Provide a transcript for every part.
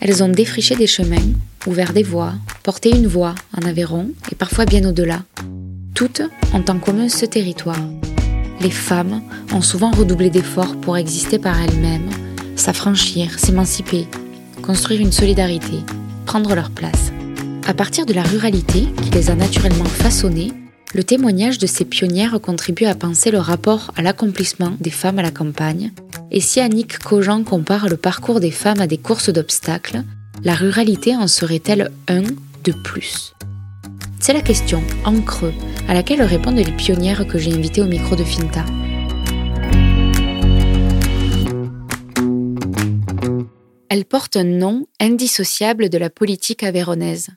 Elles ont défriché des chemins, ouvert des voies, porté une voix en Aveyron et parfois bien au-delà. Toutes ont en commun ce territoire. Les femmes ont souvent redoublé d'efforts pour exister par elles-mêmes, s'affranchir, s'émanciper, construire une solidarité, prendre leur place. À partir de la ruralité qui les a naturellement façonnées, le témoignage de ces pionnières contribue à penser le rapport à l'accomplissement des femmes à la campagne. Et si Annick Cogent compare le parcours des femmes à des courses d'obstacles, la ruralité en serait-elle un de plus? C'est la question, en creux, à laquelle répondent les pionnières que j'ai invitées au micro de Finta. Elle porte un nom indissociable de la politique avéronaise.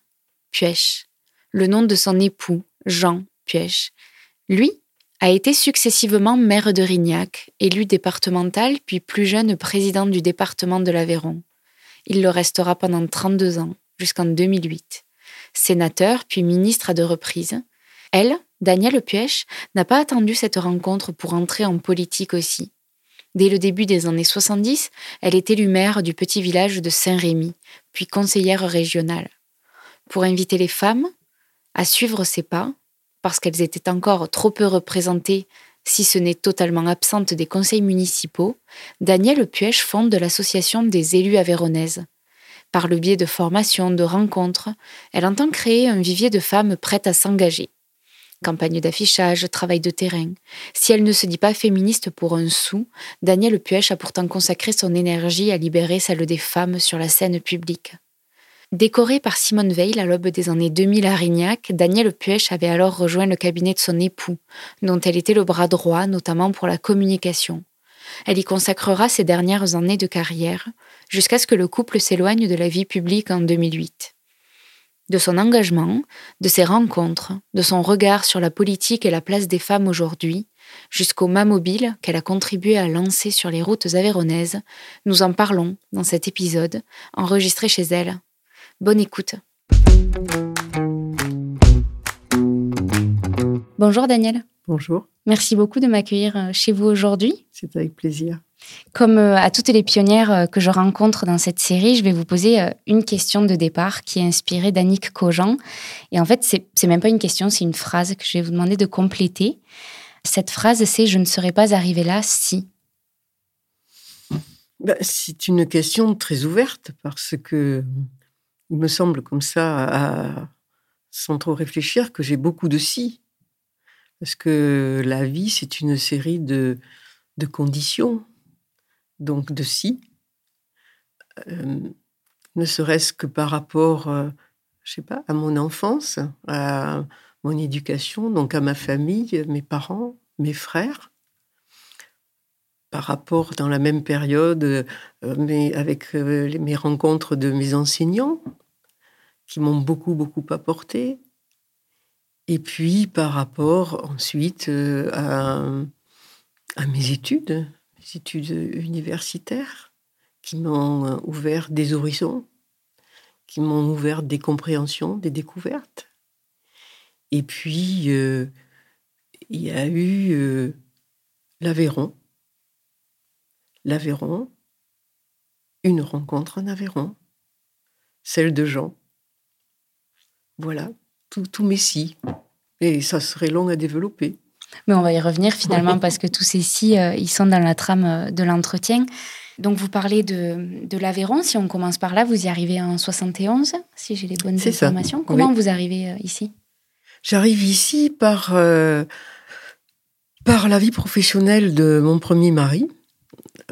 Puech, le nom de son époux, Jean, Lui a été successivement maire de Rignac, élu départemental, puis plus jeune président du département de l'Aveyron. Il le restera pendant 32 ans, jusqu'en 2008. Sénateur, puis ministre à deux reprises. Elle, Danielle Puech, n'a pas attendu cette rencontre pour entrer en politique aussi. Dès le début des années 70, elle est élue maire du petit village de Saint-Rémy, puis conseillère régionale. Pour inviter les femmes à suivre ses pas, parce qu'elles étaient encore trop peu représentées, si ce n'est totalement absentes des conseils municipaux, Danielle Puech fonde l'association des élus avéronaises. Par le biais de formations, de rencontres, elle entend créer un vivier de femmes prêtes à s'engager. Campagne d'affichage, travail de terrain. Si elle ne se dit pas féministe pour un sou, Danielle Puech a pourtant consacré son énergie à libérer celle des femmes sur la scène publique. Décorée par Simone Veil à l'aube des années 2000 à Rignac, Danielle Puech avait alors rejoint le cabinet de son époux, dont elle était le bras droit, notamment pour la communication. Elle y consacrera ses dernières années de carrière, jusqu'à ce que le couple s'éloigne de la vie publique en 2008. De son engagement, de ses rencontres, de son regard sur la politique et la place des femmes aujourd'hui, jusqu'au mât mobile qu'elle a contribué à lancer sur les routes avéronaises, nous en parlons dans cet épisode, enregistré chez elle Bonne écoute. Bonjour Daniel. Bonjour. Merci beaucoup de m'accueillir euh, chez vous aujourd'hui. C'est avec plaisir. Comme euh, à toutes les pionnières euh, que je rencontre dans cette série, je vais vous poser une question de départ qui est inspirée d'Annick Cogent. Et en fait, c'est même pas une question, c'est une phrase que je vais vous demander de compléter. Cette phrase, c'est Je ne serais pas arrivée là si. Ben, c'est une question très ouverte parce que il me semble comme ça, sans trop réfléchir, que j'ai beaucoup de si. Parce que la vie, c'est une série de, conditions, donc de si. Euh, ne serait-ce que par rapport, euh, je sais pas, à mon enfance, à mon éducation, donc à ma famille, mes parents, mes frères, par rapport dans la même période, euh, mais avec mes rencontres de mes enseignants, qui m'ont beaucoup, beaucoup apporté. Et puis, par rapport ensuite euh, à, mes études, mes études universitaires, qui m'ont euh, ouvert des horizons, qui m'ont ouvert des compréhensions, des découvertes. Et puis, euh, il y a eu l'Aveyron. L'Aveyron, une rencontre en Aveyron, celle de Jean, voilà, tout, tout messie. Et ça serait long à développer. Mais on va y revenir finalement parce que tous ces si, euh, ils sont dans la trame euh, de l'entretien. Donc vous parlez de, de l'Aveyron. Si on commence par là, vous y arrivez en 71, si j'ai les bonnes informations. Comment vous arrivez euh, ici? J'arrive ici par, par la vie professionnelle de mon premier mari,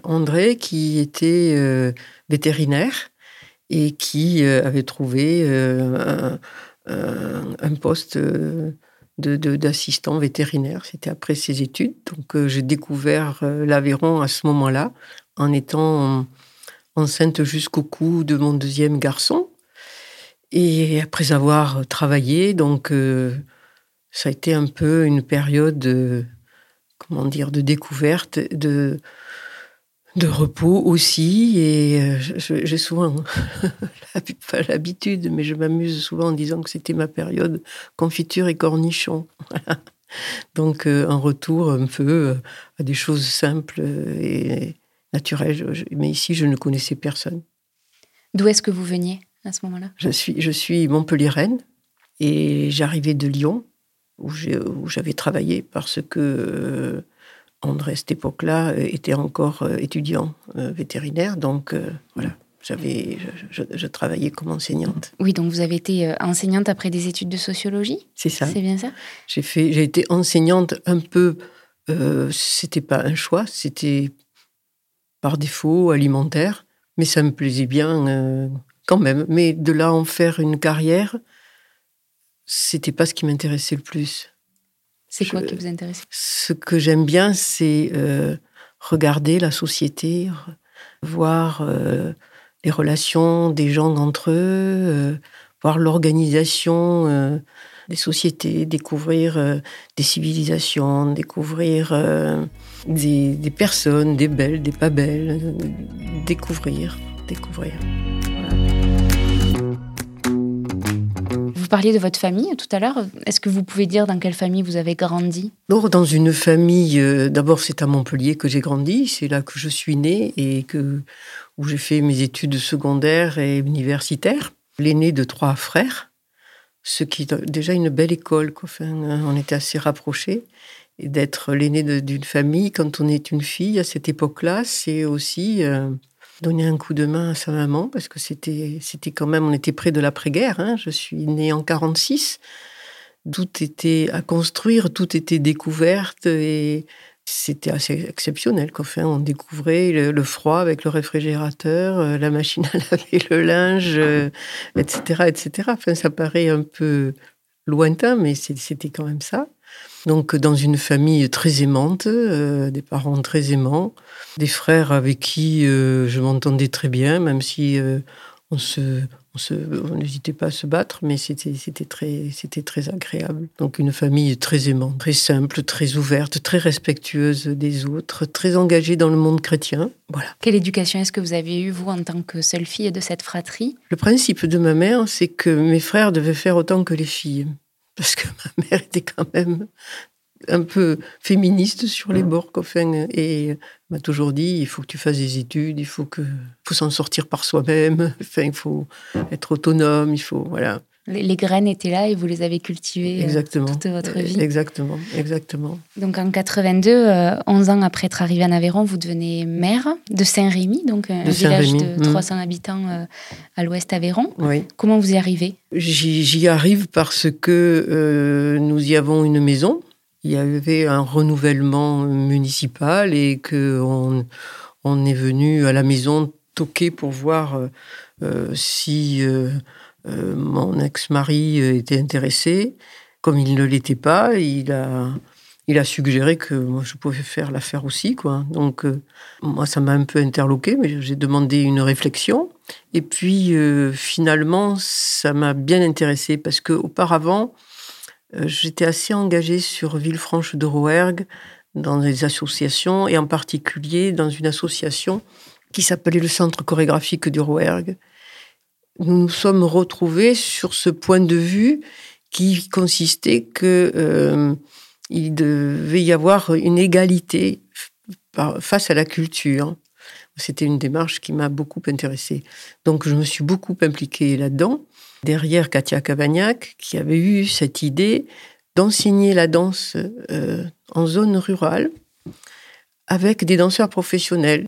André, qui était vétérinaire et qui avait trouvé un, euh, un poste euh, d'assistant vétérinaire. C'était après ses études. Donc euh, j'ai découvert l'Aveyron à ce moment-là, en étant enceinte jusqu'au cou de mon deuxième garçon. Et après avoir travaillé, donc ça a été un peu une période, comment dire, de découverte, de de repos aussi. Et euh, j'ai souvent, pas l'habitude, mais je m'amuse souvent en disant que c'était ma période confiture et cornichon. Donc euh, un retour un peu euh, à des choses simples et naturelles. Mais ici, je ne connaissais personne. D'où est-ce que vous veniez à ce moment-là? Je suis, je suis et j'arrivais de Lyon où j'avais travaillé parce que André, à cette époque-là, était encore euh, étudiant euh, vétérinaire. Donc voilà, j'avais, je, travaillais comme enseignante. Oui, donc vous avez été enseignante après des études de sociologie? C'est ça. C'est bien ça? J'ai, fait, j'ai été enseignante un peu. c'était pas un choix, c'était par défaut alimentaire, mais ça me plaisait bien quand même. Mais de là en faire une carrière, c'était pas ce qui m'intéressait le plus. C'est quoi qui vous intéresse? Ce que j'aime bien, c'est euh, regarder la société, voir euh, les relations des gens entre eux, euh, voir l'organisation des sociétés, découvrir des civilisations, découvrir des, des, personnes, des belles, des pas belles, découvrir, découvrir. Parliez de votre famille tout à l'heure. Est-ce que vous pouvez dire dans quelle famille vous avez grandi? Dans une famille, euh, d'abord c'est à Montpellier que j'ai grandi, c'est là que je suis née et que, où j'ai fait mes études secondaires et universitaires. L'aîné de trois frères, ce qui est déjà une belle école. Enfin, on était assez rapprochés. Et d'être l'aîné d'une famille, quand on est une fille à cette époque-là, c'est aussi... Euh, donner un coup de main à sa maman parce que c'était c'était quand même on était près de l'après-guerre. Hein. Je suis née en 46. Tout était à construire, tout était découverte et c'était assez exceptionnel. Enfin, on découvrait le, froid avec le réfrigérateur, euh, la machine à laver le linge, etc., euh, etc. Enfin, ça paraît un peu lointain, mais c'était quand même ça. Donc dans une famille très aimante, euh, des parents très aimants, des frères avec qui euh, je m'entendais très bien, même si euh, on se on n'hésitait pas à se battre, mais c'était très, très agréable. Donc une famille très aimante, très simple, très ouverte, très respectueuse des autres, très engagée dans le monde chrétien. Voilà. Quelle éducation est-ce que vous avez eue, vous, en tant que seule fille de cette fratrie? Le principe de ma mère, c'est que mes frères devaient faire autant que les filles parce que ma mère était quand même un peu féministe sur les bords, enfin, et m'a toujours dit il faut que tu fasses des études, il faut que faut s'en sortir par soi-même, enfin, il faut être autonome, il faut voilà. Les, graines étaient là et vous les avez cultivées euh, toute votre vie. Exactement, exactement. Donc en 82, 11 euh, ans après être arrivé en Aveyron, vous devenez maire de Saint-Rémy, donc un village de 300 mmh. habitants euh, à l'ouest Aveyron. Oui. Comment vous y arrivez? J'y arrive parce que nous y avons une maison. Il y avait un renouvellement municipal et qu'on on est venu à la maison toquer pour voir si euh, mon ex-mari était intéressé. Comme il ne l'était pas, il a, il a suggéré que je pouvais faire l'affaire aussi. Quoi. Donc, euh, moi, ça m'a un peu interloqué, mais j'ai demandé une réflexion. Et puis, euh, finalement, ça m'a bien intéressé parce qu'auparavant, j'étais assez engagée sur Villefranche de Rouergue dans des associations et en particulier dans une association qui s'appelait le Centre chorégraphique du Rouergue nous nous sommes retrouvés sur ce point de vue qui consistait que euh, il devait y avoir une égalité face à la culture. C'était une démarche qui m'a beaucoup intéressée. Donc je me suis beaucoup impliquée là-dedans. Derrière Katia Cavagnac, qui avait eu cette idée d'enseigner la danse euh, en zone rurale avec des danseurs professionnels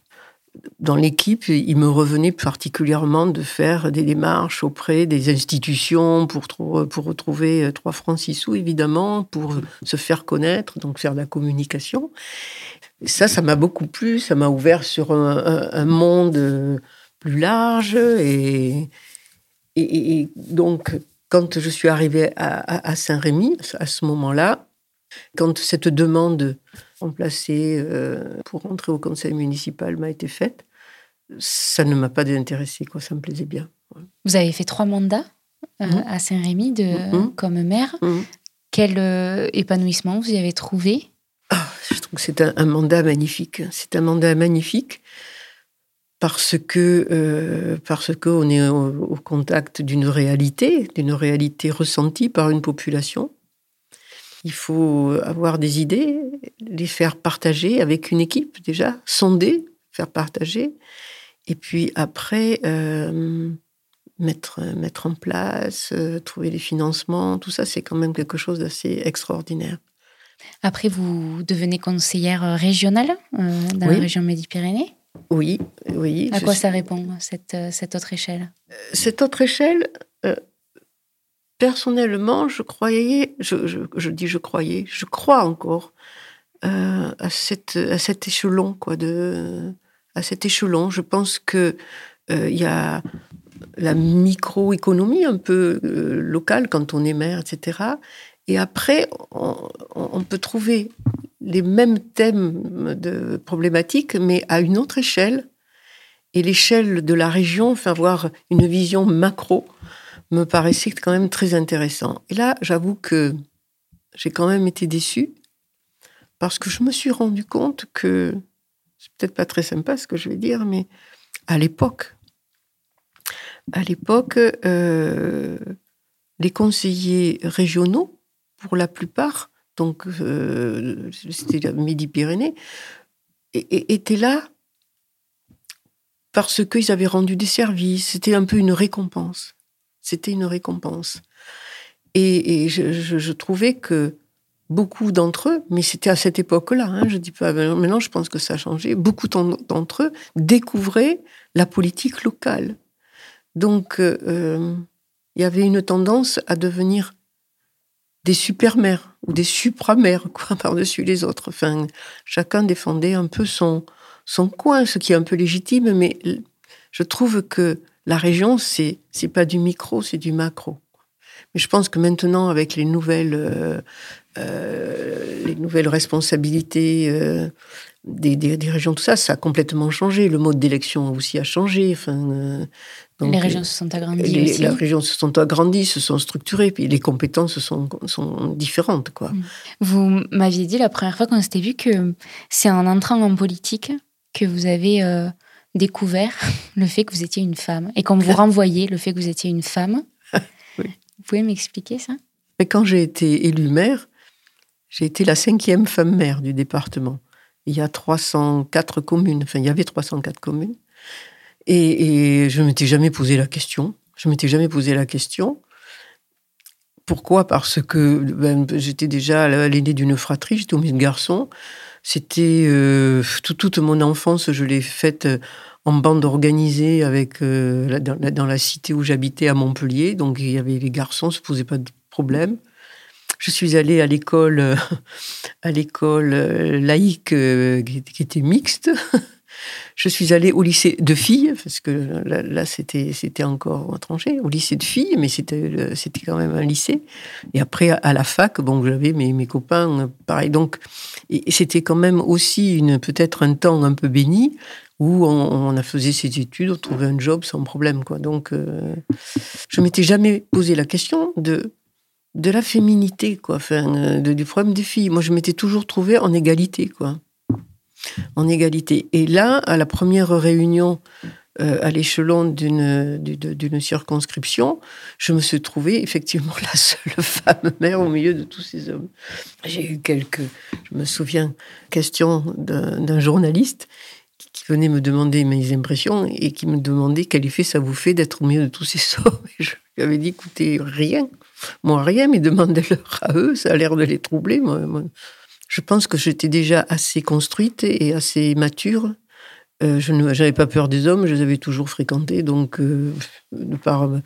dans l'équipe, il me revenait particulièrement de faire des démarches auprès des institutions pour, pour retrouver 3 euh, francs 6 sous, évidemment, pour se faire connaître, donc faire de la communication. ça, ça m'a beaucoup plu, ça m'a ouvert sur un, monde euh, plus large. Et, et, donc, quand je suis arrivée à, à Saint-Rémy, à ce moment-là, quand cette demande remplacée euh, pour rentrer au conseil municipal m'a été faite, ça ne m'a pas désintéressé, quoi. Ça me plaisait bien. Vous avez fait trois mandats euh, mmh. à Saint-Rémy de, mmh. comme maire. Mmh. Quel euh, épanouissement vous y avez trouvé? Ah, Je trouve que c'est un, mandat magnifique. C'est un mandat magnifique parce que parce qu'on est au contact d'une réalité, d'une réalité ressentie par une population il faut avoir des idées, les faire partager avec une équipe déjà, sonder, faire partager. Et puis après, euh, mettre, mettre en place, euh, trouver les financements, tout ça, c'est quand même quelque chose d'assez extraordinaire. Après, vous devenez conseillère régionale dans la région Midi-Pyrénées Oui, oui. À quoi ça répond, cette, cette autre échelle? Cette autre échelle, personnellement, je croyais, je, dis je croyais, je crois encore à, cette, à cet échelon, quoi, de, à cet échelon. Je pense que il y a la microéconomie un peu euh, locale quand on est maire, etc. Et après, on, peut trouver les mêmes thèmes de problématiques, mais à une autre échelle. Et l'échelle de la région, enfin, avoir une vision macro, me paraissait quand même très intéressant. Et là, j'avoue que j'ai quand même été déçue, parce que je me suis rendu compte que, c'est peut-être pas très sympa ce que je vais dire, mais à l'époque, à l'époque, euh, les conseillers régionaux, pour la plupart, donc euh, c'était Midi-Pyrénées, étaient là parce qu'ils avaient rendu des services. C'était un peu une récompense. C'était une récompense. Et, je, trouvais que beaucoup d'entre eux, mais c'était à cette époque-là, hein, je dis pas maintenant, je pense que ça a changé. Beaucoup d'entre eux découvraient la politique locale. Donc, euh, euh, il y avait une tendance à devenir des super-mères ou des supra-mères, par-dessus les autres. Enfin, chacun défendait un peu son, son coin, ce qui est un peu légitime, mais je trouve que la région, c'est, c'est pas du micro, c'est du macro. Mais je pense que maintenant, avec les nouvelles, euh, les nouvelles responsabilités des, des, régions, tout ça, ça a complètement changé. Le mode d'élection aussi a changé. Enfin, les régions se sont agrandies les, aussi. Les régions se sont agrandies, se sont structurées, puis les compétences sont, sont différentes. Quoi. Mm. Vous m'aviez dit la première fois qu'on s'était vu que c'est en entrant en politique que vous avez euh, découvert le fait que vous étiez une femme et qu'on vous renvoyait le fait que vous étiez une femme. Vous pouvez m'expliquer ça? Mais Quand j'ai été élue maire, j'ai été la cinquième femme maire du département. Il y a 304 communes, enfin il y avait 304 communes. Et, je ne m'étais jamais posé la question. Je m'étais jamais posé la question. Pourquoi? Parce que ben, j'étais déjà l'aîné d'une fratrie, j'étais au milieu de garçons. C'était euh, toute mon enfance, je l'ai faite euh, en bande organisée avec euh, dans, la cité où j'habitais à Montpellier. Donc il y avait les garçons, ça posait pas de problème. Je suis allée à l'école, à l'école laïque qui était mixte. Je suis allée au lycée de filles, parce que là, c'était, c'était encore étranger, au lycée de filles, mais c'était, c'était quand même un lycée. Et après, à la fac, bon, j'avais mes, mes copains, pareil. Donc, c'était quand même aussi une, peut-être un temps un peu béni, où on, a faisait ses études, on trouvait un job sans problème, quoi. Donc, euh, je m'étais jamais posé la question de de la féminité, quoi, enfin, de, du problème des filles. Moi, je m'étais toujours trouvée en égalité, quoi en égalité. Et là, à la première réunion euh, à l'échelon d'une, circonscription, je me suis trouvée effectivement la seule femme mère au milieu de tous ces hommes. J'ai eu quelques, je me souviens, questions d'un, journaliste qui venait me demander mes impressions et qui me demandait quel effet ça vous fait d'être au milieu de tous ces hommes. Et je lui avais dit, écoutez, rien. Moi, rien, mais demandez-leur à eux, ça a l'air de les troubler. Je pense que j'étais déjà assez construite et assez mature. Euh, je n'avais pas peur des hommes, je les avais toujours fréquentés, donc euh, de, par, de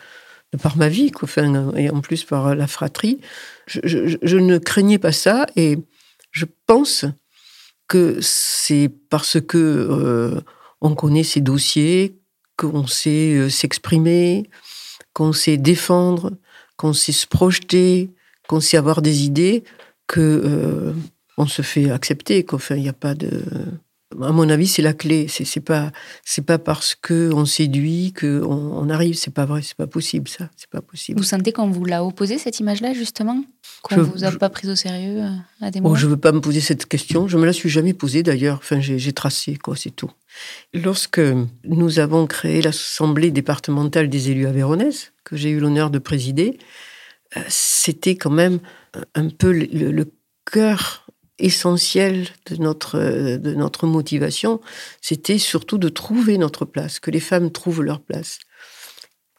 par ma vie, quoi, et en plus par la fratrie, je, ne craignais pas ça et je pense que c'est parce que euh, on connaît ces dossiers, qu'on sait s'exprimer, qu'on sait défendre, qu'on sait se projeter, qu'on sait avoir des idées, que on se fait accepter. Enfin, il n'y a pas de. À mon avis, c'est la clé. C'est, c'est pas, c'est pas parce que on séduit que on, arrive. C'est pas vrai. C'est pas possible. Ça, c'est pas possible. Vous sentez qu'on vous l'a opposé cette image-là justement, qu'on vous a pas pris au sérieux euh, à des moments. je veux pas me poser cette question. Je me la suis jamais posée d'ailleurs. Enfin, j'ai, tracé quoi, c'est tout. Lorsque nous avons créé l'assemblée départementale des élus avéronaises, que j'ai eu l'honneur de présider, euh, c'était quand même un peu le, le cœur essentiel de notre, de notre motivation, c'était surtout de trouver notre place, que les femmes trouvent leur place.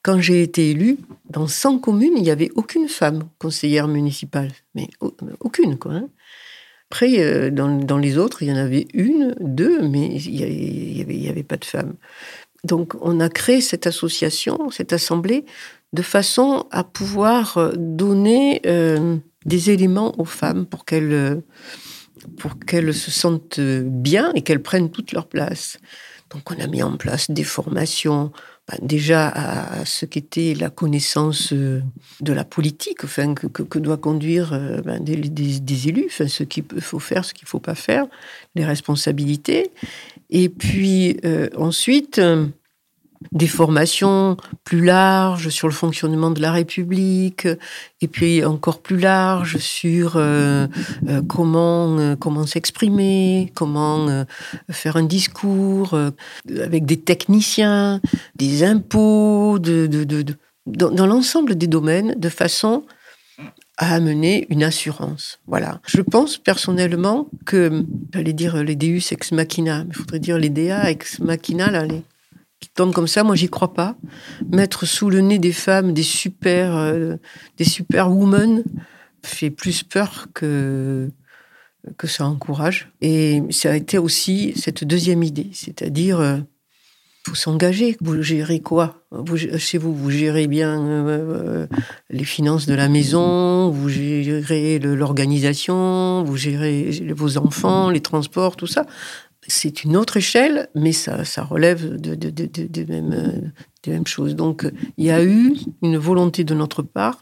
Quand j'ai été élue, dans 100 communes, il n'y avait aucune femme conseillère municipale. Mais aucune, quoi. Hein. Après, euh, dans, les autres, il y en avait une, deux, mais il n'y avait, pas de femmes. Donc, on a créé cette association, cette assemblée, de façon à pouvoir euh, donner euh, des éléments aux femmes pour qu'elles pour qu'elles se sentent bien et qu'elles prennent toute leur place. Donc on a mis en place des formations, ben, déjà à ce qu'était la connaissance euh, de la politique, enfin, que, que, doit conduire euh, ben, des, des, élus, enfin, ce qu'il faut faire, ce qu'il ne faut pas faire, les responsabilités. Et puis euh, ensuite, des formations plus larges sur le fonctionnement de la République, et puis encore plus larges sur euh, euh, comment euh, comment s'exprimer, comment faire un discours avec des techniciens, des impôts, dans l'ensemble des domaines, de façon à amener une assurance. Voilà. Je pense personnellement que, j'allais dire les Deus ex machina, mais il faudrait dire les Dea ex machina, là, les, qui tombent comme ça, moi j'y crois pas. Mettre sous le nez des femmes des super, euh, des super women fait plus peur que que ça encourage. Et ça a été aussi cette deuxième idée, c'est-à-dire euh, faut s'engager. Vous gérez quoi? Vous, Chez vous, vous gérez bien euh, les finances de la maison, vous gérez l'organisation, vous gérez vos enfants, les transports, tout ça c'est une autre échelle, mais ça, ça relève de, de, de, mêmes, des mêmes choses. Donc, il y a eu une volonté de notre part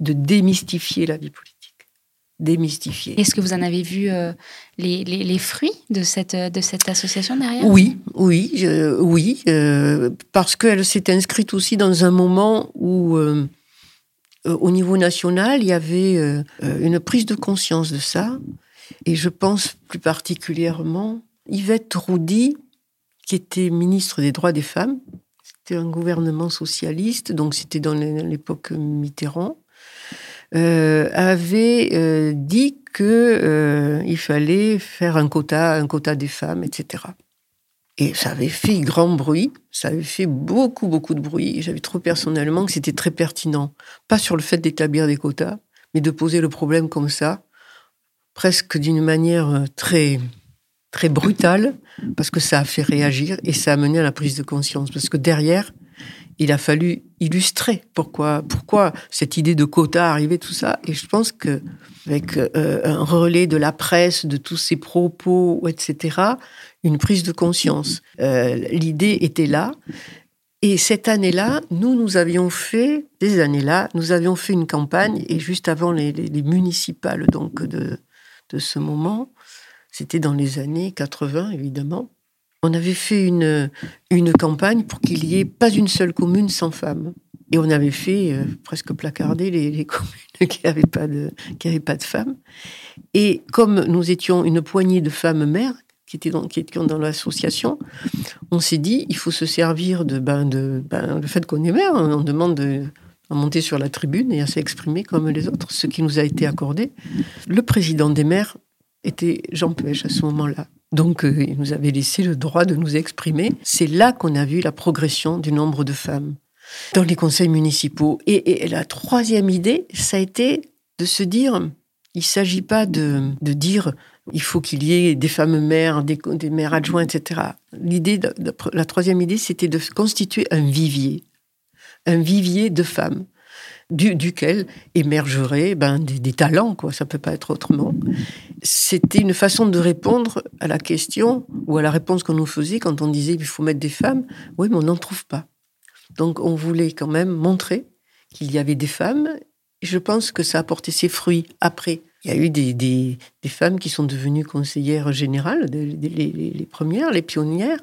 de démystifier la vie politique. Démystifier. Est-ce que vous en avez vu euh, les, les, les, fruits de cette, de cette association derrière? Oui, oui, oui, euh, parce qu'elle s'est inscrite aussi dans un moment où, euh, au niveau national, il y avait une prise de conscience de ça. Et je pense plus particulièrement Yvette Roudy, qui était ministre des droits des femmes, c'était un gouvernement socialiste, donc c'était dans l'époque Mitterrand, euh, avait euh, dit qu'il euh, fallait faire un quota, un quota des femmes, etc. Et ça avait fait grand bruit, ça avait fait beaucoup, beaucoup de bruit. J'avais trouvé personnellement que c'était très pertinent. Pas sur le fait d'établir des quotas, mais de poser le problème comme ça, presque d'une manière très, très brutal, parce que ça a fait réagir et ça a mené à la prise de conscience. Parce que derrière, il a fallu illustrer pourquoi, pourquoi cette idée de quota arrivait, tout ça. Et je pense que avec euh, un relais de la presse, de tous ces propos, etc., une prise de conscience. Euh, l'idée était là. Et cette année-là, nous, nous avions fait, des années-là, nous avions fait une campagne, et juste avant les, les municipales donc de, de ce moment, c'était dans les années 80, évidemment. On avait fait une, une campagne pour qu'il n'y ait pas une seule commune sans femmes. Et on avait fait euh, presque placarder les, communes qui n'avaient pas, de, pas de femmes. Et comme nous étions une poignée de femmes mères qui étaient dans, qui étaient dans l'association, on s'est dit, il faut se servir de, ben, de ben, le fait qu'on est mère. On demande de, à monter sur la tribune et à s'exprimer comme les autres, ce qui nous a été accordé. Le président des maires était Jean Pêche à ce moment-là. Donc, euh, il nous avait laissé le droit de nous exprimer. C'est là qu'on a vu la progression du nombre de femmes dans les conseils municipaux. Et, la troisième idée, ça a été de se dire, il ne s'agit pas de, dire il faut qu'il y ait des femmes mères, des, des mères adjointes, etc. L'idée, la troisième idée, c'était de constituer un vivier, un vivier de femmes duquel émergeraient ben, des, talents, quoi. Ça peut pas être autrement. C'était une façon de répondre à la question ou à la réponse qu'on nous faisait quand on disait qu'il faut mettre des femmes. Oui, mais on n'en trouve pas. Donc, on voulait quand même montrer qu'il y avait des femmes. Et je pense que ça a porté ses fruits après. Il y a eu des, des, femmes qui sont devenues conseillères générales, les premières, les pionnières,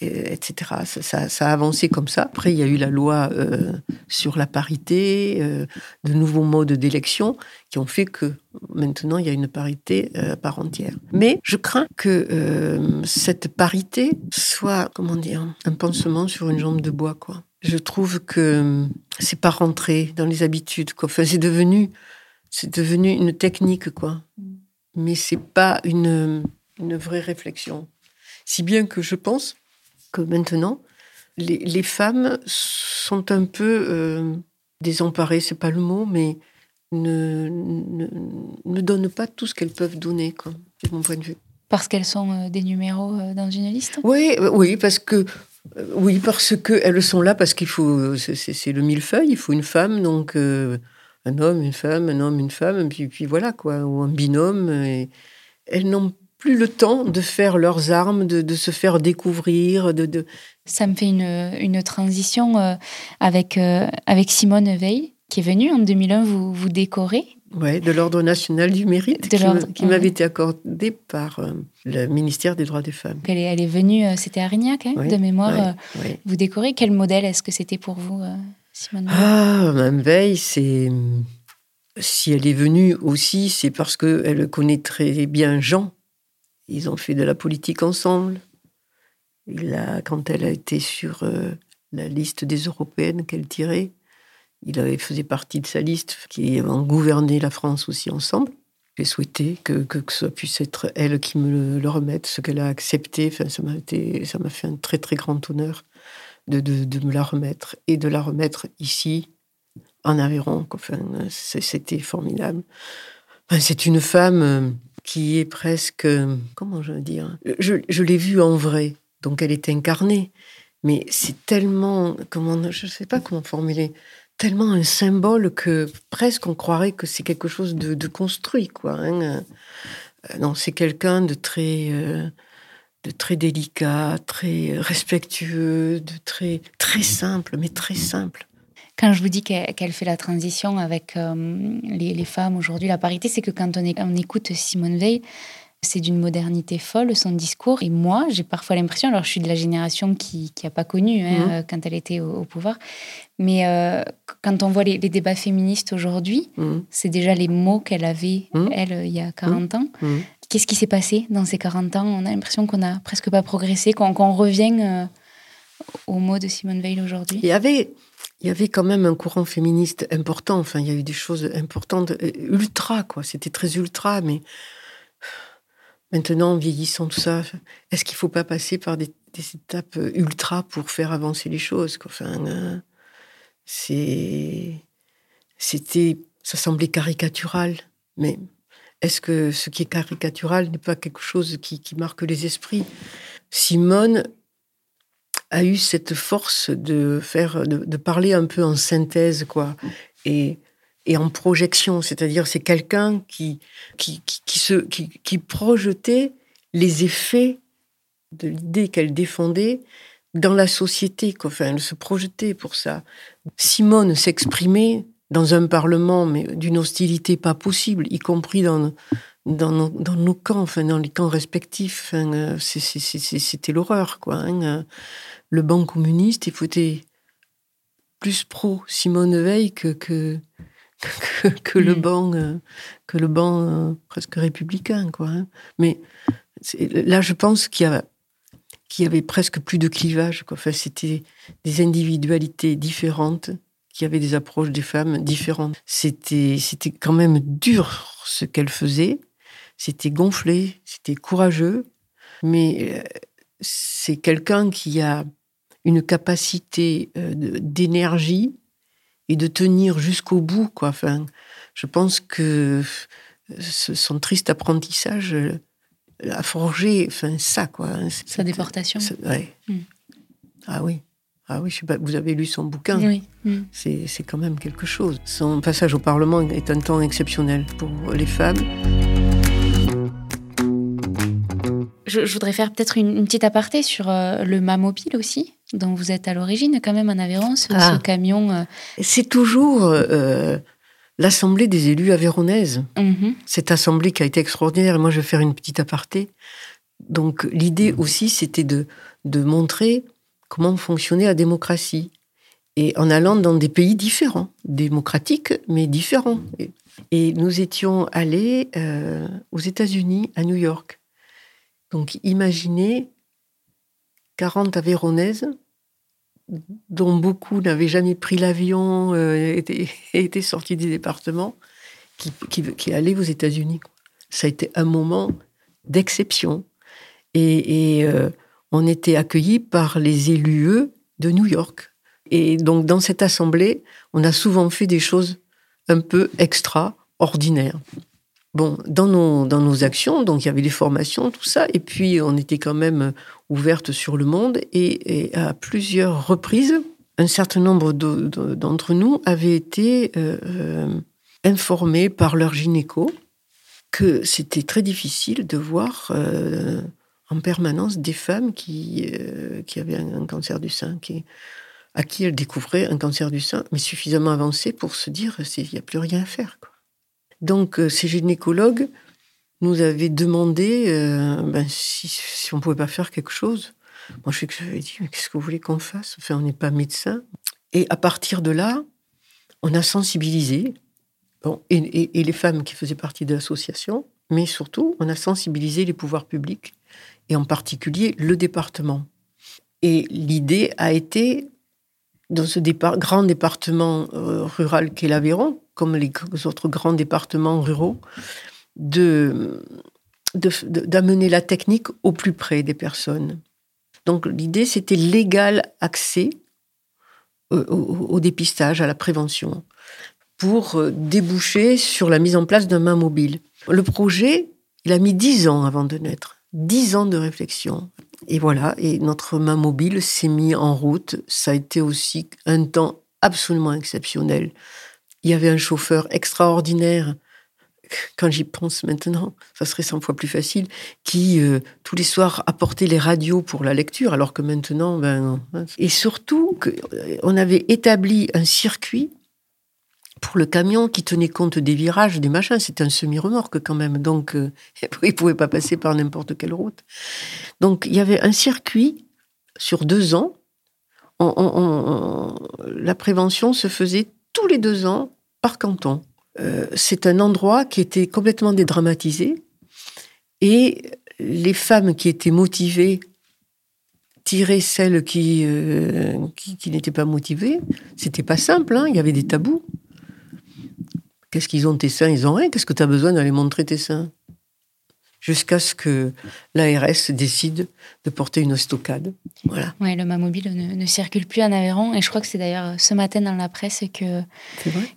etc. Ça, a avancé comme ça. Après, il y a eu la loi euh, sur la parité, euh, de nouveaux modes d'élection qui ont fait que maintenant, il y a une parité euh, à part entière. Mais je crains que cette parité soit, comment dire, un pansement sur une jambe de bois. Je trouve que c'est pas rentré dans les habitudes. Enfin, c'est devenu, devenu une technique, quoi. mais c'est pas une, une vraie réflexion. Si bien que je pense que maintenant, les, les femmes sont un peu euh, désemparées, c'est pas le mot, mais ne, ne, ne, donnent pas tout ce qu'elles peuvent donner, quoi, de mon point de vue. Parce qu'elles sont euh, des numéros euh, dans une liste? Oui, oui, parce que oui, parce qu'elles sont là, parce qu'il faut. C'est le millefeuille, il faut une femme, donc un homme, une femme, un homme, une femme, puis, puis voilà, quoi, ou un binôme. Et elles n'ont plus le temps de faire leurs armes, de, de se faire découvrir. De, de, Ça me fait une, une transition euh, avec, euh, avec Simone Veil, qui est venue en 2001 vous, vous décorer. Oui, de l'Ordre national du mérite, de qui m'avait été accordé par euh, le ministère des droits des femmes. Elle est, elle est venue, c'était à Arignac, hein, oui, de mémoire, oui, vous décorer. Quel modèle est-ce que c'était pour vous Simone Veil? Ah, Mme Veil, c'est. Si elle est venue aussi, c'est parce qu'elle connaît très bien Jean. Ils ont fait de la politique ensemble. Quand elle a été sur euh, la liste des européennes qu'elle tirait, il faisait partie de sa liste qui ont gouverné la France aussi ensemble. J'ai souhaité que, que, que, ça puisse être elle qui me le, remette, ce qu'elle a accepté. Enfin, ça m'a fait un très très grand honneur de, de, me la remettre et de la remettre ici, en Aveyron. Enfin, c'était formidable. C'est une femme qui est presque, comment je veux dire, je, l'ai vue en vrai, donc elle est incarnée, mais c'est tellement, comment, je ne sais pas comment formuler, tellement un symbole que presque on croirait que c'est quelque chose de, construit, quoi. Hein. Non, c'est quelqu'un de très, euh, de très délicat, très respectueux, de très, très simple, mais très simple. Quand je vous dis qu'elle qu fait la transition avec euh, les, les, femmes aujourd'hui, la parité, c'est que quand on, est, on, écoute Simone Veil, c'est d'une modernité folle son discours. Et moi, j'ai parfois l'impression, alors je suis de la génération qui n'a pas connu hein, mmh. quand elle était au, au pouvoir, mais euh, quand on voit les, les débats féministes aujourd'hui, mmh. c'est déjà les mots qu'elle avait, mmh. elle, il y a 40 ans. Qu'est-ce qui s'est passé dans ces 40 ans? On a l'impression qu'on n'a presque pas progressé, qu'on qu revient euh, aux mots de Simone Veil aujourd'hui. Il y avait il y avait quand même un courant féministe important. Enfin, il y a eu des choses importantes, ultra, quoi. C'était très ultra, mais maintenant, en vieillissant tout ça, est-ce qu'il ne faut pas passer par des, étapes ultra pour faire avancer les choses Enfin, euh, c'était, ça semblait caricatural, mais est-ce que ce qui est caricatural n'est pas quelque chose qui marque les esprits? Simone a eu cette force de faire, de, parler un peu en synthèse, quoi, et, et en projection. C'est-à-dire, c'est quelqu'un qui, qui, qui, se, qui, qui projetait les effets de l'idée qu'elle défendait dans la société. Enfin, elle se projetait pour ça. Simone s'exprimait dans un parlement, mais d'une hostilité pas possible, y compris dans, dans nos, dans nos camps, enfin, dans les camps respectifs. Enfin, C'était l'horreur, quoi. Hein le banc communiste, il faut être plus pro Simone Veil que, que, que, que mmh. le banc, euh, que le banc euh, presque républicain. Quoi, hein. Mais là, je pense qu'il y, a, qu'il y avait presque plus de clivage. Quoi. Enfin, C'était des individualités différentes qui avaient des approches des femmes différentes. C'était, c'était quand même dur ce qu'elle faisait. C'était gonflé, c'était courageux, mais euh, c'est quelqu'un qui a une capacité euh, d'énergie et de tenir jusqu'au bout. Quoi. Enfin, je pense que ce, son triste apprentissage euh, a forgé enfin, ça. Quoi. Sa déportation. Ouais. Mm. Ah oui. Ah oui, je sais pas, vous avez lu son bouquin. Oui. Mm. C'est quand même quelque chose. Son passage au Parlement est un temps exceptionnel pour les femmes. Je, je voudrais faire peut-être une, une, petite aparté sur euh, le Mamobile aussi, dont vous êtes à l'origine, quand même en Aveyron, ce, ah. ce camion. Euh... C'est toujours euh, l'Assemblée des élus avéronaises. Mm -hmm. Cette assemblée qui a été extraordinaire. Et moi, je vais faire une petite aparté. Donc, l'idée aussi, c'était de, de montrer comment fonctionnait la démocratie. Et en allant dans des pays différents, démocratiques, mais différents. Et, et nous étions allés euh, aux États-Unis, à New York. Donc imaginez 40 Aveyronaises, dont beaucoup n'avaient jamais pris l'avion, euh, étaient, sortis qui, qui, qui allaient aux États-Unis. Ça a été un moment d'exception. Et, euh, on était accueillis par les élus de New York. Et donc, dans cette assemblée, on a souvent fait des choses un peu extraordinaires. Bon, dans nos, dans nos actions, donc il y avait des formations, tout ça, et puis on était quand même ouverte sur le monde, et, à plusieurs reprises, un certain nombre d'entre nous avaient été euh, euh, informés par leur gynéco que c'était très difficile de voir euh, en permanence des femmes qui, qui avaient un, cancer du sein, qui, à qui elles découvraient un cancer du sein, mais suffisamment avancé pour se dire il n'y a plus rien à faire. Donc, ces gynécologues nous avaient demandé euh, ben, si, on ne pouvait pas faire quelque chose. Moi, je sais que j'avais dit, mais qu'est-ce que vous voulez qu'on fasse? Enfin, on n'est pas médecin. Et à partir de là, on a sensibilisé, bon, et, les femmes qui faisaient partie de l'association, mais surtout, on a sensibilisé les pouvoirs publics, et en particulier le département. Et l'idée a été, dans ce grand département euh, rural qu'est l'Aveyron, comme les autres grands départements ruraux, de, d'amener la technique au plus près des personnes. Donc l'idée, c'était l'égal accès au, dépistage, à la prévention, pour euh, déboucher sur la mise en place d'un main mobile. Le projet, il a mis dix ans avant de naître, dix ans de réflexion. Et voilà, et notre main mobile s'est mis en route. Ça a été aussi un temps absolument exceptionnel. Il y avait un chauffeur extraordinaire, quand j'y pense maintenant, ça serait 100 fois plus facile, qui euh, tous les soirs apportait les radios pour la lecture, alors que maintenant, ben Et surtout, euh, on avait établi un circuit pour le camion qui tenait compte des virages, des machins. C'était un semi-remorque quand même, donc euh, il ne pouvait pas passer par n'importe quelle route. Donc il y avait un circuit sur deux ans. la prévention se faisait tous les deux ans par canton. Euh, c'est un endroit qui était complètement dédramatisé et les femmes qui étaient motivées tiraient celles qui, euh, qui, n'étaient pas motivées. C'était pas simple, hein. il y avait des tabous. Qu'est-ce qu'ils ont tes seins? Ils ont rien. Qu'est-ce que tu as besoin d'aller montrer tes seins? Jusqu'à ce que l'ARS décide de porter une stockade. Voilà. Ouais, le mobile ne, ne, circule plus en Aveyron et je crois que c'est d'ailleurs ce matin dans la presse que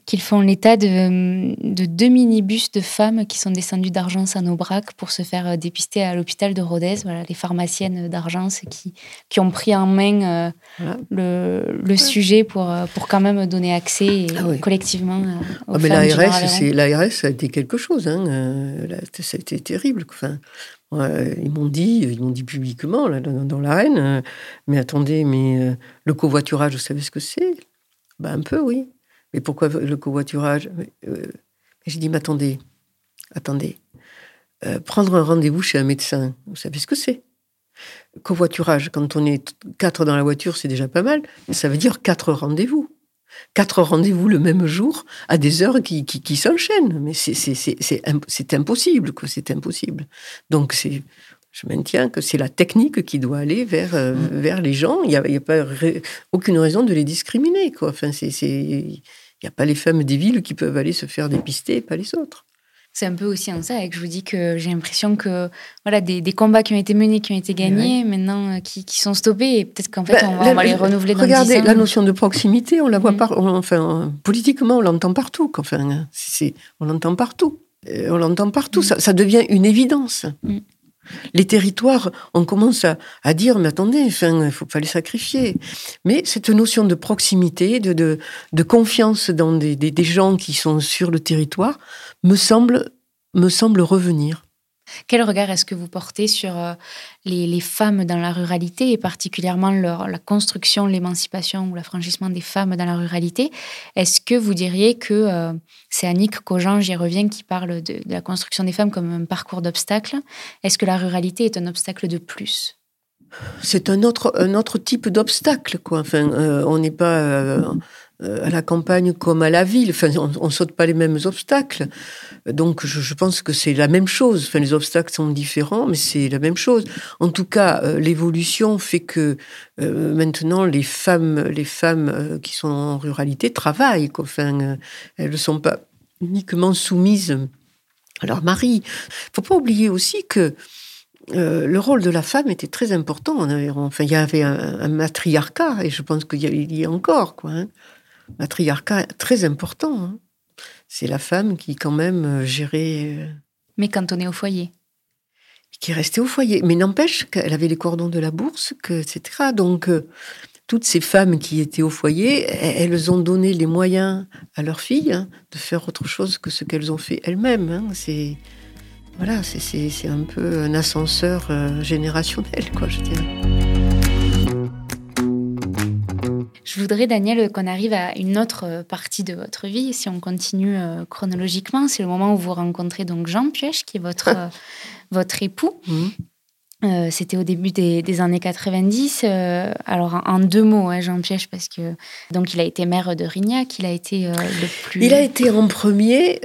qu'ils font l'état de, de, deux minibus de femmes qui sont descendues d'Argence à Aubrac pour se faire euh, dépister à l'hôpital de Rodez. Voilà, les pharmaciennes d'Argence qui, qui ont pris en main euh, le, le sujet pour, euh, pour quand même donner accès ah collectivement aux ah, mais l'ARS, c'est l'ARS, ça a été quelque chose. Hein. ça a été terrible. Enfin, ils m'ont dit, ils m'ont publiquement là, dans, l'arène, euh, mais attendez, mais euh, le covoiturage, vous savez ce que c'est? Ben, Un peu, oui. Mais pourquoi le covoiturage? Euh, J'ai dit, mais attendez, attendez. prendre un rendez-vous chez un médecin, vous savez ce que c'est? Covoiturage, quand on est quatre dans la voiture, c'est déjà pas mal. Ça veut dire quatre rendez-vous quatre rendez-vous le même jour à des heures qui, qui, s'enchaînent. Mais c'est impossible, quoi. C'est impossible. Donc, c'est, je maintiens que c'est la technique qui doit aller vers, euh, mm. vers les gens. Il n'y a, a, pas aucune raison de les discriminer, quoi. Enfin, il n'y a pas les femmes des villes qui peuvent aller se faire dépister, pas les autres c'est un peu aussi en ça que je vous dis que j'ai l'impression que voilà des, des, combats qui ont été menés, qui ont été gagnés, maintenant euh, qui, qui, sont stoppés et peut-être qu'en fait ben, on, va, les renouveler. Dans regardez la notion de proximité, on la voit mm. par, enfin politiquement on l'entend partout. Enfin, on l'entend partout. Euh, on l'entend partout. Mm. Ça, ça, devient une évidence. Mm. Les territoires, on commence à, à, dire, mais attendez, enfin, il faut pas les sacrifier. Mais cette notion de proximité, de, de, de confiance dans des, des, des, gens qui sont sur le territoire, me semble, me semble revenir. Quel regard est-ce que vous portez sur euh, les, femmes dans la ruralité et particulièrement leur, la construction, l'émancipation ou l'affranchissement des femmes dans la ruralité? Est-ce que vous diriez que euh, c'est Annick Cogent, j'y reviens, qui parle de, la construction des femmes comme un parcours d'obstacles Est-ce que la ruralité est un obstacle de plus? C'est un autre, un autre type d'obstacle, quoi. Enfin, euh, on n'est pas à la campagne comme à la ville. Enfin, on, ne saute pas les mêmes obstacles. Donc, je, pense que c'est la même chose. Enfin, les obstacles sont différents, mais c'est la même chose. En tout cas, euh, l'évolution fait que euh, maintenant, les femmes, les femmes qui sont en ruralité travaillent. Elles ne sont pas uniquement soumises Alors Marie, faut pas oublier aussi que euh, le rôle de la femme était très important. Enfin, il y avait un, matriarcat, et je pense qu'il y, a encore, quoi. Hein. Matriarcat très important. Hein. C'est la femme qui, quand même, euh, gérait. Euh, Mais quand on est au foyer. Qui restait au foyer. Mais n'empêche qu'elle avait les cordons de la bourse, que, etc. Donc, toutes ces femmes qui étaient au foyer, elles ont donné les moyens à leurs filles hein, de faire autre chose que ce qu'elles ont fait elles-mêmes. C'est voilà, c'est un peu un ascenseur euh, générationnel, quoi, je dirais. Je voudrais, Daniel, qu'on arrive à une autre euh, partie de votre vie. Si on continue euh, chronologiquement, c'est le moment où vous rencontrez donc Jean Piège, qui est votre, votre époux. Mmh. C'était au début des, années 90. alors en, deux mots, hein, Jean Piège, parce que donc il a été maire de Rignac, il a été le plus. Il a été en premier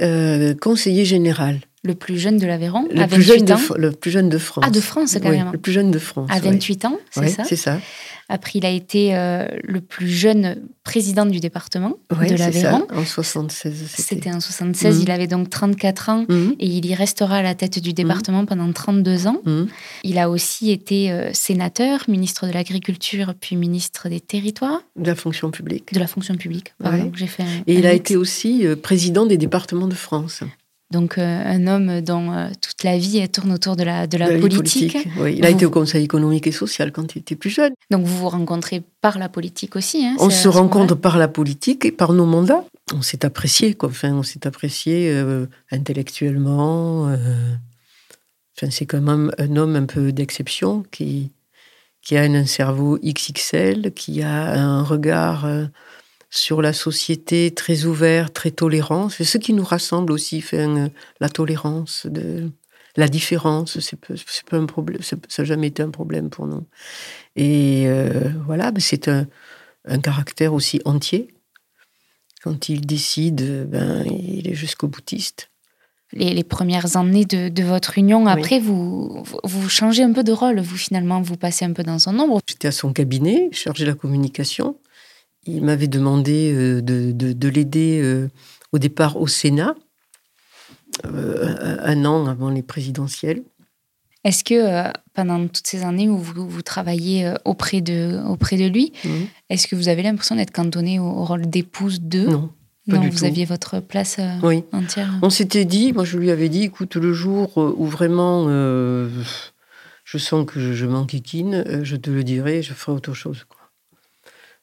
conseiller général le plus jeune de l'Aveyron, à 28 ans. le plus jeune de France. Ah, de France, carrément. le plus jeune de France. À 28 ans, c'est ça C'est ça. Après, il a été euh, le plus jeune président du département de l'Aveyron. En 76. C'était en 76. Il avait donc 34 ans mhm. et il y restera à la tête du département mhm. pendant 32 ans. Mhm. Il a aussi été euh, sénateur, ministre de l'Agriculture, puis ministre des Territoires. De la fonction publique. De la fonction publique, pardon. J'ai fait et il a été aussi euh, président des départements de France. Donc euh, un homme dont euh, toute la vie tourne autour de la, de la, politique. Il a été au Conseil économique et social quand il était plus jeune. Donc vous vous rencontrez par la politique aussi hein, On se rencontre par la politique et par nos mandats. On s'est apprécié, quoi. Enfin, on s'est apprécié euh, intellectuellement. Enfin, c'est quand même un homme un peu d'exception qui, qui a un cerveau XXL, qui a un regard sur la société très ouverte, très tolérant. C'est ce qui nous rassemble aussi, fait, la tolérance, de, la différence. C'est pas un problème, ça n'a jamais été un problème pour nous. Et euh, voilà, c'est un, caractère aussi entier. Quand il décide, ben, il est jusqu'au boutiste. Les, premières années de, votre union, après, vous, vous changez un peu de rôle, vous finalement, vous passez un peu dans son ombre. J'étais à son cabinet, chargé de la communication. Il m'avait demandé euh, de, l'aider euh, au départ au Sénat, euh, un an avant les présidentielles. Est-ce que pendant toutes ces années où vous, vous travaillez auprès de, auprès de lui, mmh. est-ce que vous avez l'impression d'être cantonné au, rôle d'épouse de Non. Pas non, vous aviez votre place entière. On s'était dit, moi je lui avais dit, écoute, le jour où vraiment je sens que je, je m'enquiquine, je te le dirai, je ferai autre chose. Quoi.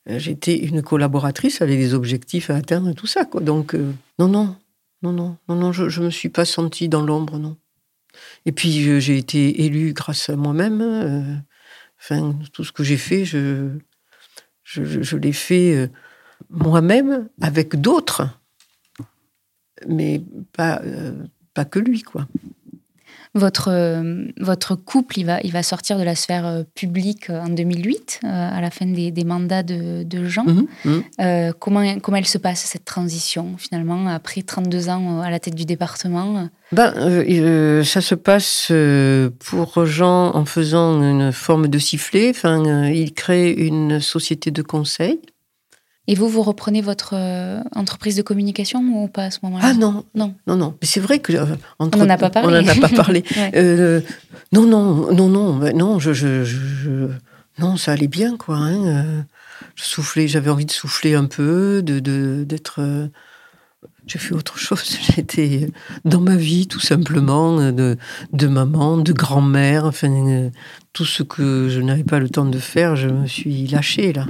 Euh, j'étais une collaboratrice avec des objectifs à atteindre et tout ça. Quoi. Donc, euh, non, non, non, non, non, non, je ne me suis pas sentie dans l'ombre, non. Et puis, j'ai été élue grâce à moi-même. Euh, enfin, tout ce que j'ai fait, je, je, l'ai fait moi-même avec d'autres, mais pas, pas que lui, quoi votre, euh, votre couple, il va, il va sortir de la sphère euh, publique euh, en 2008, à la fin des, des mandats de, de Jean. Mhm, mhm. comment, comment elle se passe, cette transition, finalement, après 32 ans à la tête du département? Ben, Ça se passe pour Jean en faisant une forme de sifflet. Enfin, il crée une société de conseil et vous, vous reprenez votre euh, entreprise de communication ou pas à ce moment-là Ah non, non, non, non. Mais c'est vrai que euh, on n'en a pas parlé. On n'en a pas parlé. Euh, non, non, non, non, non. Je, je, non, ça allait bien, quoi. Hein. Je soufflais, j'avais envie de souffler un peu, de d'être. j'ai fait autre chose. J'étais dans ma vie, tout simplement, de, de maman, de grand-mère, enfin, tout ce que je n'avais pas le temps de faire, je me suis lâchée là.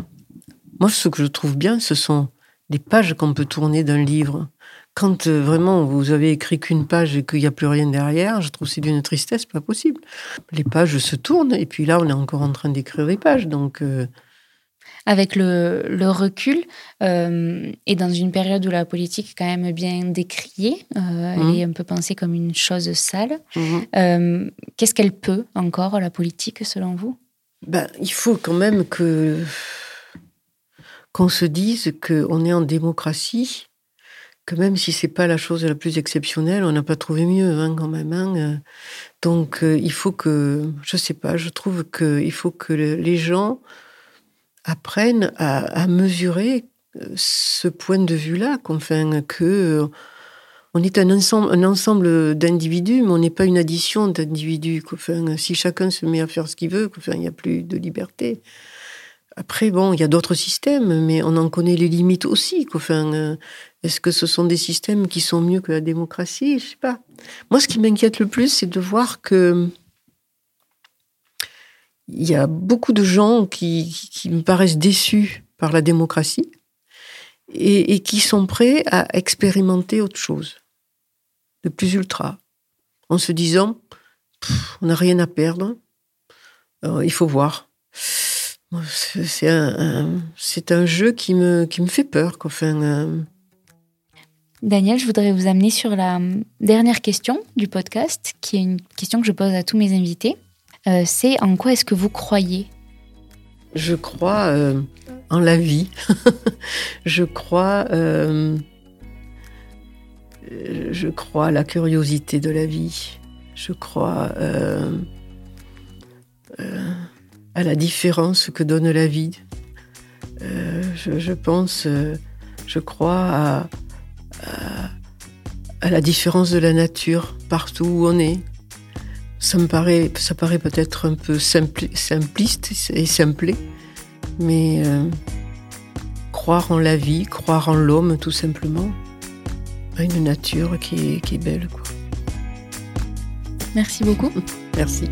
Moi, ce que je trouve bien, ce sont les pages qu'on peut tourner d'un livre. Quand euh, vraiment vous avez écrit qu'une page et qu'il n'y a plus rien derrière, je trouve c'est d'une tristesse pas possible. Les pages se tournent et puis là, on est encore en train d'écrire des pages. Donc. Euh, avec le, recul, euh, et dans une période où la politique est quand même bien décriée, elle mmh. est un peu pensée comme une chose sale, mmh. qu'est-ce qu'elle peut encore, la politique, selon vous? Ben, Il faut quand même que qu'on se dise qu'on est en démocratie, que même si c'est pas la chose la plus exceptionnelle, on n'a pas trouvé mieux hein, quand même. Hein. Donc euh, il faut que, je sais pas, je trouve qu'il faut que les gens apprennent à, mesurer euh, ce point de vue-là, qu'on que on est un ensemble, un ensemble d'individus, mais on n'est pas une addition d'individus. Enfin, si chacun se met à faire ce qu'il veut, enfin, il n'y a plus de liberté. Après, bon, il y a d'autres systèmes, mais on en connaît les limites aussi. Euh, est-ce que ce sont des systèmes qui sont mieux que la démocratie? Je sais pas. Moi, ce qui m'inquiète le plus, c'est de voir que il y a beaucoup de gens qui, qui me paraissent déçus par la démocratie et, qui sont prêts à expérimenter autre chose, de plus ultra, en se disant on n'a rien à perdre, il faut voir. C'est un, jeu qui me, qui me fait peur. Enfin, euh. Daniel, je voudrais vous amener sur la dernière question du podcast, qui est une question que je pose à tous mes invités. Euh, c'est en quoi est-ce que vous croyez? Je crois euh, en la vie. je crois, je crois à la curiosité de la vie. Je crois à la différence que donne la vie. Je, pense, je crois à, à, la différence de la nature partout où on est. Ça me paraît, ça paraît peut-être un peu simpliste et simplé, mais euh, croire en la vie, croire en l'homme tout simplement, à une nature qui est, qui est belle. Quoi. Merci beaucoup. Merci.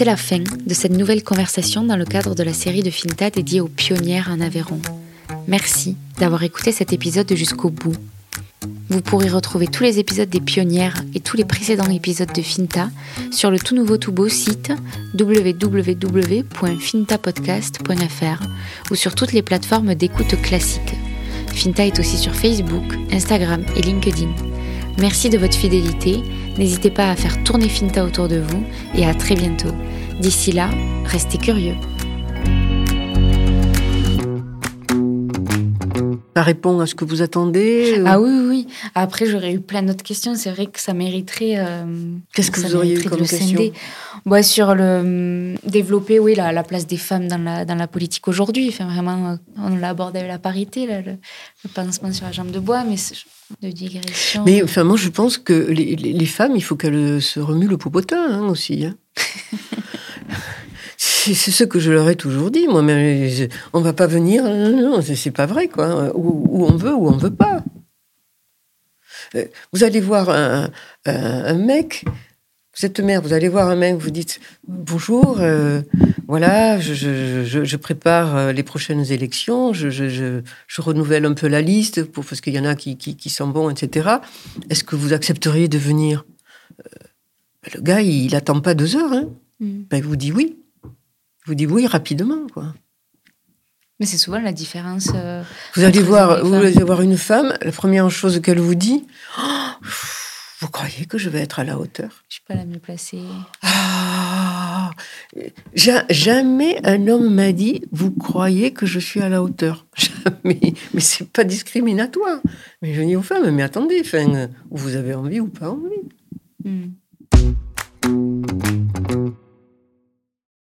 C'est la fin de cette nouvelle conversation dans le cadre de la série de Finta dédiée aux pionnières en Aveyron. Merci d'avoir écouté cet épisode jusqu'au bout. Vous pourrez retrouver tous les épisodes des Pionnières et tous les précédents épisodes de Finta sur le tout nouveau tout beau site www.fintapodcast.fr ou sur toutes les plateformes d'écoute classiques. Finta est aussi sur Facebook, Instagram et LinkedIn. Merci de votre fidélité. N'hésitez pas à faire tourner Finta autour de vous et à très bientôt. D'ici là, restez curieux. Ça répond à ce que vous attendez Ah oui, oui, Après, j'aurais eu plein d'autres questions. C'est vrai que ça mériterait. Euh, Qu'est-ce que vous auriez eu comme question? Ouais, Sur le hum, développer, oui, la, la, place des femmes dans la, dans la politique aujourd'hui. Enfin, vraiment, euh, on l'a abordé avec la parité, le, pansement sur la jambe de bois, mais de digression. Mais enfin, moi, je pense que les, les, femmes, il faut qu'elles se remuent le popotin hein, aussi. Hein. C'est ce que je leur ai toujours dit, moi. Mais on va pas venir. Non, c'est pas vrai, quoi. Où, on veut, ou on veut pas. Euh, vous allez voir un, mec. Vous êtes mère, vous allez voir un mec, vous dites bonjour, euh, voilà, je, prépare euh, les prochaines élections, je, renouvelle un peu la liste pour, parce qu'il y en a qui, qui, sont bons, etc. Est-ce que vous accepteriez de venir? Le gars, il n'attend pas deux heures. Hein. Mm. Ben, il vous dit oui vous oui rapidement, quoi. Mais c'est souvent la différence. Euh, vous allez voir, vous allez voir une femme, la première chose qu'elle vous dit, oh, vous croyez que je vais être à la hauteur? Je suis pas la mieux placée. Ah, jamais un homme m'a dit, vous croyez que je suis à la hauteur Jamais. Mais c'est pas discriminatoire. Mais je dis aux femmes, mais attendez, enfin, vous avez envie ou pas envie? Hmm.